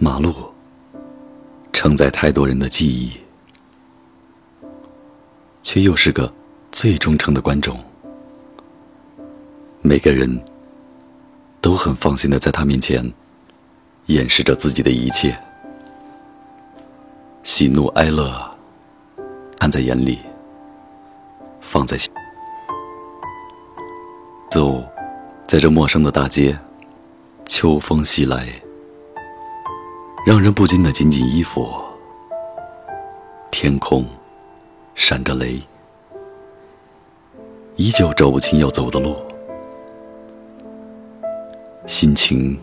马路承载太多人的记忆，却又是个最忠诚的观众。每个人都很放心的在他面前掩饰着自己的一切，喜怒哀乐看在眼里，放在心。走在这陌生的大街，秋风袭来，让人不禁的紧紧衣服。天空闪着雷，依旧走不清要走的路。心情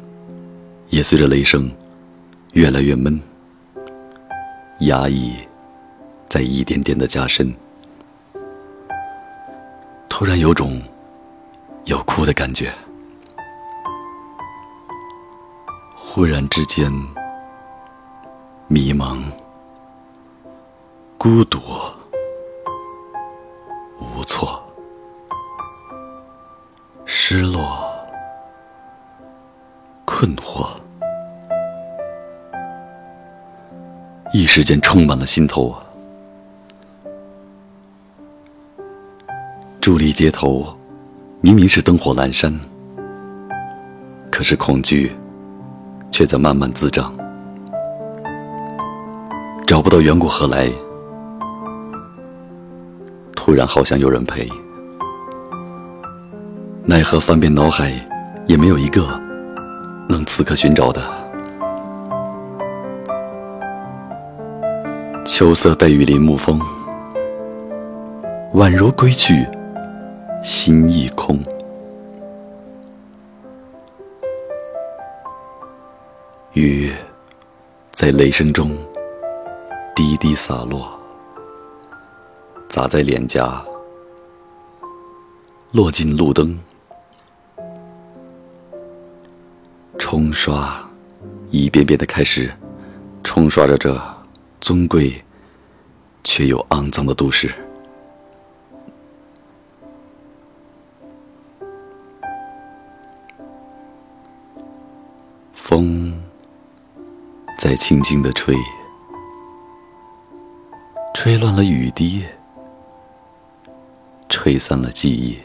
也随着雷声越来越闷，压抑在一点点的加深。突然有种要哭的感觉，忽然之间迷茫、孤独、无措、失落。困惑，一时间充满了心头。伫立街头，明明是灯火阑珊，可是恐惧却在慢慢滋长。找不到缘故何来？突然好想有人陪，奈何翻遍脑海，也没有一个。能此刻寻找的，秋色带雨林沐风，宛如归去，心亦空。雨在雷声中滴滴洒落，砸在脸颊，落进路灯。冲刷，一遍遍的开始，冲刷着这尊贵却又肮脏的都市。风在轻轻的吹，吹乱了雨滴，吹散了记忆，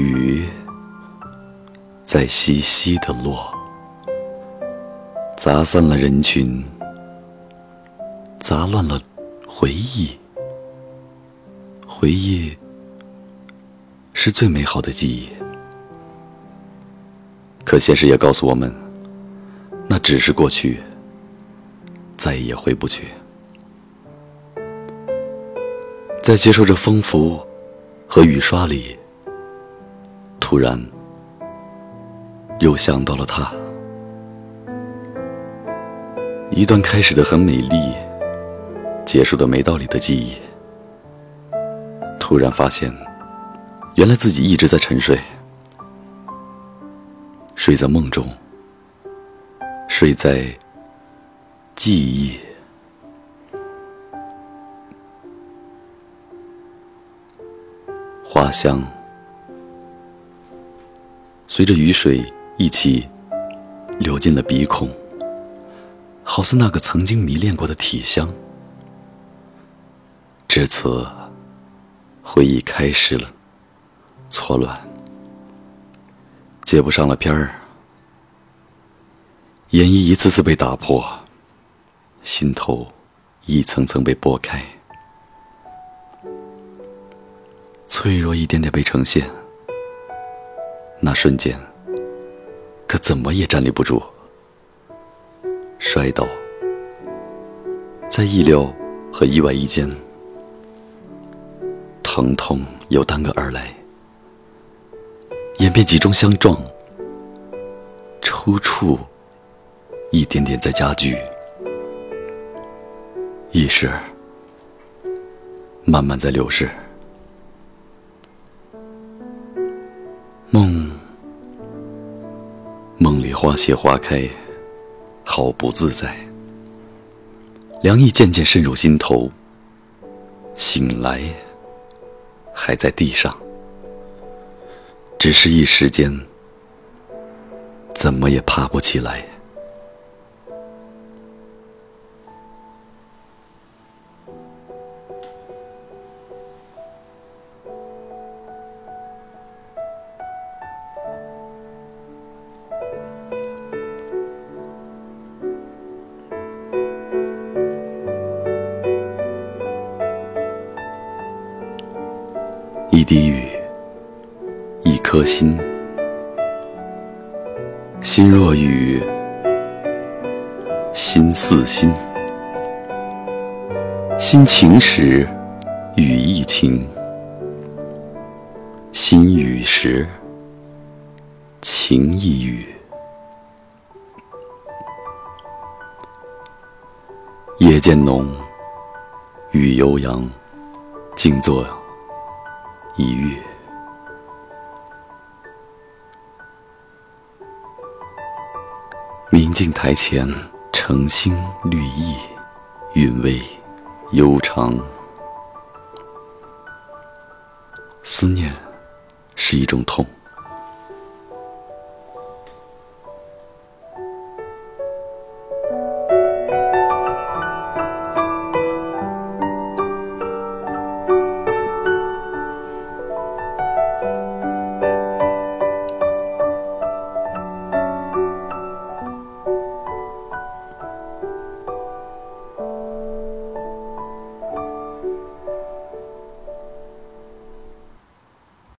雨。在细细的落，砸散了人群，砸乱了回忆。回忆是最美好的记忆，可现实也告诉我们，那只是过去，再也回不去。在接受着风拂和雨刷里，突然。又想到了他，一段开始的很美丽，结束的没道理的记忆。突然发现，原来自己一直在沉睡，睡在梦中，睡在记忆。花香，随着雨水。一起流进了鼻孔，好似那个曾经迷恋过的体香。至此，回忆开始了错乱，接不上了片儿，演绎一次次被打破，心头一层层被剥开，脆弱一点点被呈现，那瞬间。可怎么也站立不住，摔倒，在意料和意外一间，疼痛又单个而来，演变集中相撞，抽搐一点点在加剧，意识慢慢在流逝，梦。梦里花谢花开，好不自在。凉意渐渐渗入心头。醒来，还在地上，只是一时间，怎么也爬不起来。一滴雨，一颗心。心若雨，心似心。心晴时，雨亦晴；心雨时，晴亦雨。夜渐浓，雨悠扬，静坐一月。明镜台前，澄星绿意，韵味悠长。思念是一种痛。